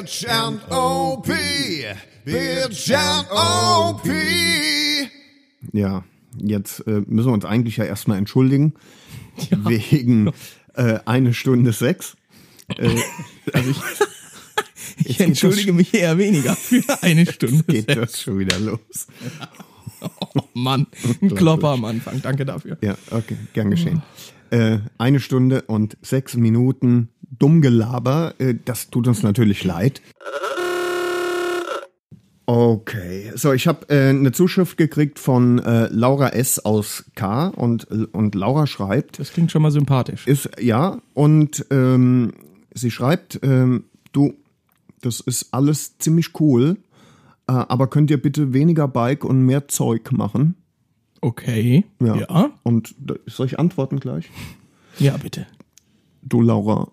Bitch and OP. Bitch and OP. Ja, jetzt äh, müssen wir uns eigentlich ja erstmal entschuldigen. Wegen äh, eine Stunde sechs. Äh, also ich, Ich entschuldige mich eher weniger für eine Stunde. geht das schon wieder los. Oh Mann, ein Klopper am Anfang. Danke dafür. Ja, okay, gern geschehen. Äh, eine Stunde und sechs Minuten Dummgelaber, äh, das tut uns natürlich leid. Okay, so ich habe äh, eine Zuschrift gekriegt von äh, Laura S. aus K. und, und Laura schreibt, Das klingt schon mal sympathisch. ist ja, und ähm, sie schreibt, ähm, du, das ist alles ziemlich cool, äh, aber könnt ihr bitte weniger Bike und mehr Zeug machen? Okay. Ja. Ja. Und soll ich antworten gleich? Ja, bitte. Du Laura,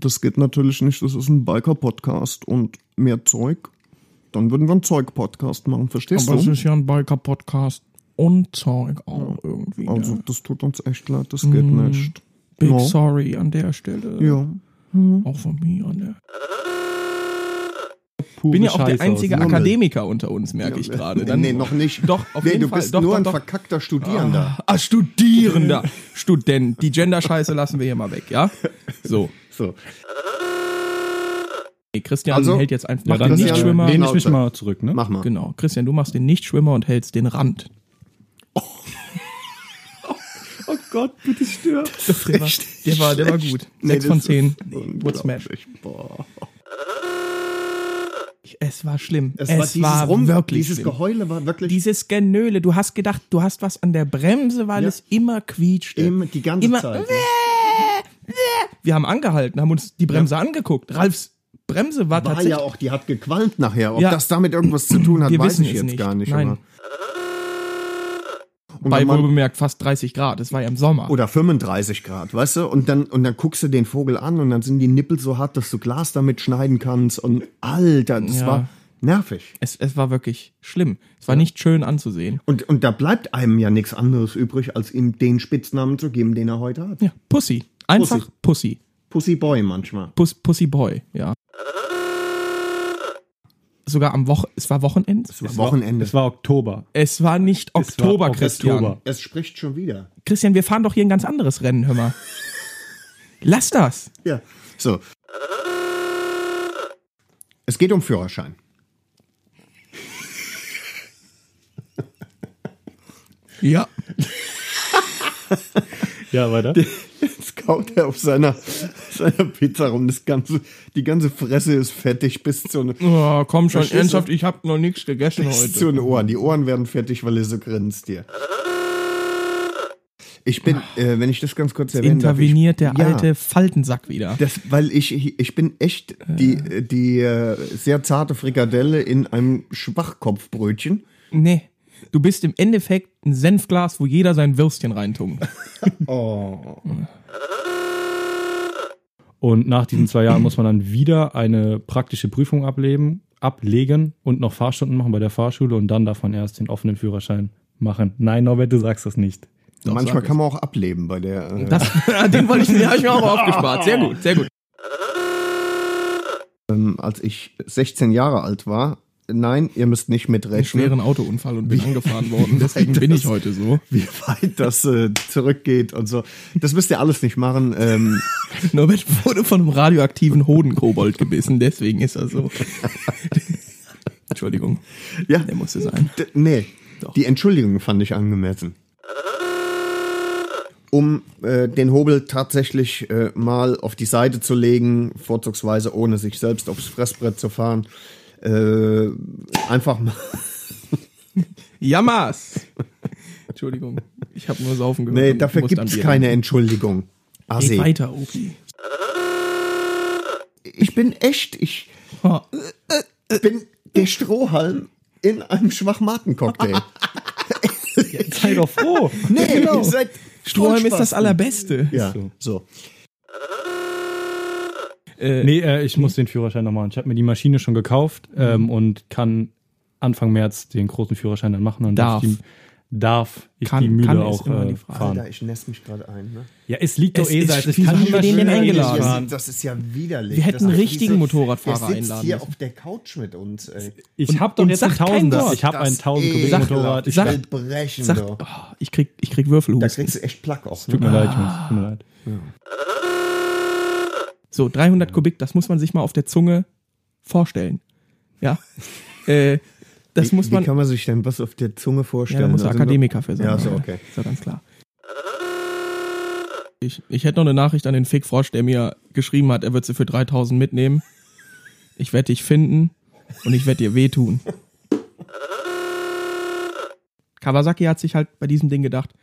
das geht natürlich nicht, das ist ein Biker-Podcast und mehr Zeug. Dann würden wir einen Zeug-Podcast machen, verstehst Aber es du? ist ja ein Biker-Podcast und Zeug auch irgendwie. Also ja. das tut uns echt leid, das geht nicht. Big ja. sorry an der Stelle. Ja. Auch von mir an der. Pure bin ja auch der Scheiße aus einzige Mund. Akademiker unter uns, merke ich gerade. Dann- nee, noch nicht. Doch, auf nee, jeden du Fall. bist Doch, nur doch, ein doch. verkackter Studierender. Ah, Studierender. Student. Die Gender-Scheiße lassen wir hier mal weg, ja? So. So. Nee, Christian Also, hält jetzt einfach Ja, mach dann den Nichtschwimmer. lehne ich mich mal zurück, ne? Mach mal. Genau. Christian, du machst den Nichtschwimmer und hältst den Rand. Oh Gott, bitte stirb. Der war, der war, der war gut. Nee, von ist zehn. unglaublich. Would smash. Boah. Es war schlimm. Es, Es, war dieses war Rum, wirklich dieses schlimm. Geheule war wirklich Dieses Genöle. Du hast gedacht, du hast was an der Bremse, weil Ja. es immer quietschte. immer die ganze immer, Zeit. Wir haben angehalten, haben uns die Bremse angeguckt. Ralfs Bremse war, War tatsächlich. ja auch, die hat gequalmt nachher. Ob Ja. das damit irgendwas zu tun hat, Wir weiß ich jetzt nicht. gar nicht. Nein. Und bei wohlbemerkt fast 30 Grad. Es war ja im Sommer. Oder 35 Grad, weißt du? Und dann, und dann guckst du den Vogel an und dann sind die Nippel so hart, dass du Glas damit schneiden kannst. Und Alter, das Ja. war nervig. Es, es war wirklich schlimm. Es war nicht schön anzusehen. Und, und da bleibt einem ja nichts anderes übrig, als ihm den Spitznamen zu geben, den er heute hat. Ja, Pussy. Einfach Pussy. Pussy Boy manchmal. Puss, Pussy Boy, ja. Sogar am Woche, es war Wochenende. Es war Wochenende. Es war Oktober. Es war nicht war Oktober, auch Christian. Oktober. es spricht schon wieder. Christian, wir fahren doch hier ein ganz anderes Rennen, hör mal. Lass das. Ja. So. Es geht um Führerschein. Ja. Ja, weiter. Jetzt kaut er auf seiner, seiner Pizza rum. Das ganze, die ganze Fresse ist fettig bis zu, ne, Oh, komm schon, ernsthaft, ich habe noch nichts gegessen bis zu heute. den Ohren. Die Ohren werden fertig, weil er so grinst hier. Ich bin, äh, wenn ich das ganz kurz erwähnen darf, Interveniert der ich, ja, alte Faltensack wieder. Das, weil ich, ich bin echt die, die äh, sehr zarte Frikadelle in einem Schwachkopfbrötchen. Nee. Du bist im Endeffekt ein Senfglas, wo jeder sein Würstchen reintunkt. Und nach diesen zwei Jahren muss man dann wieder eine praktische Prüfung ablegen, ablegen und noch Fahrstunden machen bei der Fahrschule und dann darf man erst den offenen Führerschein machen. Nein, Norbert, du sagst das nicht. Doch, Manchmal kann man auch ableben bei der. Äh, Das, den wollte ich, den habe ich mir auch aufgespart. Sehr gut, sehr gut. ähm, als ich 16 Jahre alt war. Nein, ihr müsst nicht Einen mitrechnen, schweren Autounfall und bin angefahren worden. Deswegen bin ich heute so. wie weit das äh, zurückgeht und so. Das müsst ihr alles nicht machen. Ähm, Norbert wurde von einem radioaktiven Hodenkobold gebissen, deswegen ist er so. Entschuldigung, ja, der musste sein. D nee, Doch. die Entschuldigung fand ich angemessen. Um äh, den Hobel tatsächlich äh, mal auf die Seite zu legen, vorzugsweise ohne sich selbst aufs Fressbrett zu fahren. Äh, einfach mal. Jammers! Entschuldigung, ich habe nur saufen gehört. Nee, dafür an Bier keine. Entschuldigung. Assi. weiter, Opi. Ich bin echt, ich Oh, bin der Strohhalm in einem Schwachmaten-Cocktail. Sei doch froh. nee, Genau. Strohhalm ist das. Allerbeste. Ja, so. so. Äh, Nee, äh, ich muss den Führerschein noch machen. Ich habe mir die Maschine schon gekauft ähm, und kann Anfang März den großen Führerschein dann machen. Und Darf. Ich die, darf ich Kann- die Mühle kann auch immer äh, die Frage. fahren. Alter, ich nässe mich gerade ein. Ne? Ja, es liegt doch eh seit. Ich kann wir den denn nicht eingeladen? fahren. Das ist ja widerlich. Wir hätten Das einen richtigen diese- Motorradfahrer der sitzt einladen hier auf der Couch mit uns. Ey. Ich Und- habe doch und jetzt ein Tausender. Ich habe ein Das 1000 eh- Kubik Motorrad. Ich Ich Sag- will brechen. Sag, oh, ich krieg, ich krieg Da kriegst du echt Plack auch. Tut Ne? mir leid, Jungs. Tut mir leid. So, 300 Kubik, das muss man sich mal auf der Zunge vorstellen. Ja. äh, das wie, muss man. Wie kann man sich denn was auf der Zunge ja, vorstellen? da muss Also, Akademiker für sein. Ja, so, okay. Ist ja ganz klar. Ich, ich hätte noch eine Nachricht an den Fick Frosch, der mir geschrieben hat, er wird sie für 3000 mitnehmen. Ich werde dich finden und ich werde dir wehtun. Kawasaki hat sich halt bei diesem Ding gedacht,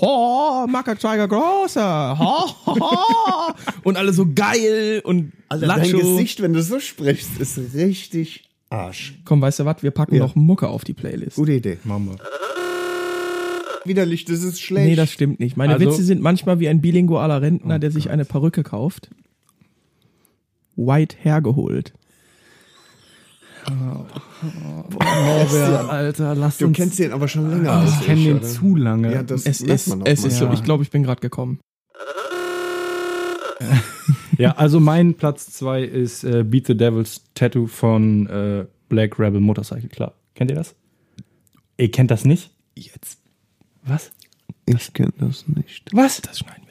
ho, Maka-Zeiger großer, ho, ho, ho. und alle so geil und Alter, dein Lacho. Gesicht, wenn du so sprichst, ist richtig Arsch. Komm, weißt du was, wir packen Ja. noch Mucke auf die Playlist. Gute Idee. Mama. Widerlich, das ist schlecht. Nee, das stimmt nicht. Meine Also- Witze sind manchmal wie ein bilingualer Rentner, der sich eine Perücke kauft. White hergeholt. Norbert, Alter, lass du uns. kennst den aber schon länger als ich kenne den oder? zu lange. Ja, das Es ist, man auch es ist so. Ich glaube, ich bin gerade gekommen. Ja, also mein Platz 2 ist äh, Beat the Devil's Tattoo von äh, Black Rebel Motorcycle Club. Kennt ihr das? Ihr kennt das nicht? Jetzt. Was? Ich kenne das nicht. Was? Das schneiden.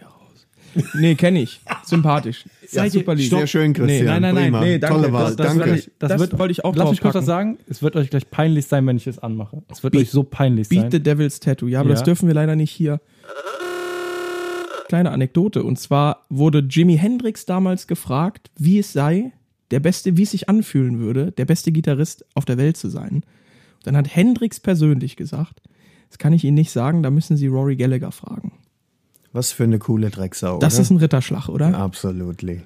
Nee, kenne ich. Sympathisch. Seid Ja, super lieb. Sehr schön, Christian. nein, nein, nein. Prima. Nee, danke. Tolle Wahl. Das- das danke. will ich- Das wollte ich auch Lass mich kurz was sagen. Es wird euch gleich peinlich sein, wenn ich es anmache. Es wird Beat- euch so peinlich Beat sein. the Devil's Tattoo. Ja, aber das Ja. dürfen wir leider nicht hier. Kleine Anekdote. Und zwar wurde Jimi Hendrix damals gefragt, wie es sei, der beste, wie es sich anfühlen würde, der beste Gitarrist auf der Welt zu sein. Und dann hat Hendrix persönlich gesagt, das kann ich Ihnen nicht sagen, da müssen Sie Rory Gallagher fragen. Was für eine coole Drecksau. Das oder? ist ein Ritterschlag, oder? Absolutely.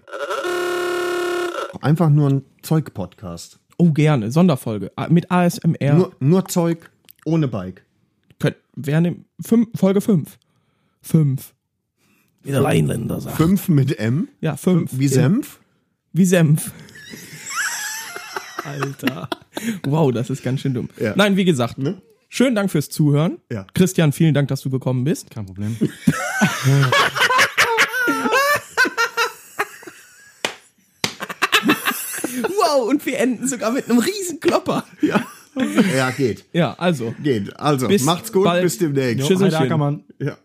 Einfach nur ein Zeug-Podcast. Oh, gerne. Sonderfolge. Ah, Mit ASMR. Nur, nur Zeug ohne Bike. Könnt, wer nimmt, fünf, Folge 5. 5. Wie der Rheinländer sagt. Fünf mit M. Ja, 5. Wie Senf. Wie Senf. Alter. Wow, das ist ganz schön dumm. Ja. Nein, wie gesagt, Ne? Schönen Dank fürs Zuhören. Ja. Christian, vielen Dank, dass du gekommen bist. Kein Problem. Wow, und wir enden sogar mit einem riesen Klopper. Ja. ja, geht. Ja, also. Geht. Also, Bis macht's gut, bald. bis demnächst. Tschüss. Ackermann. Ja.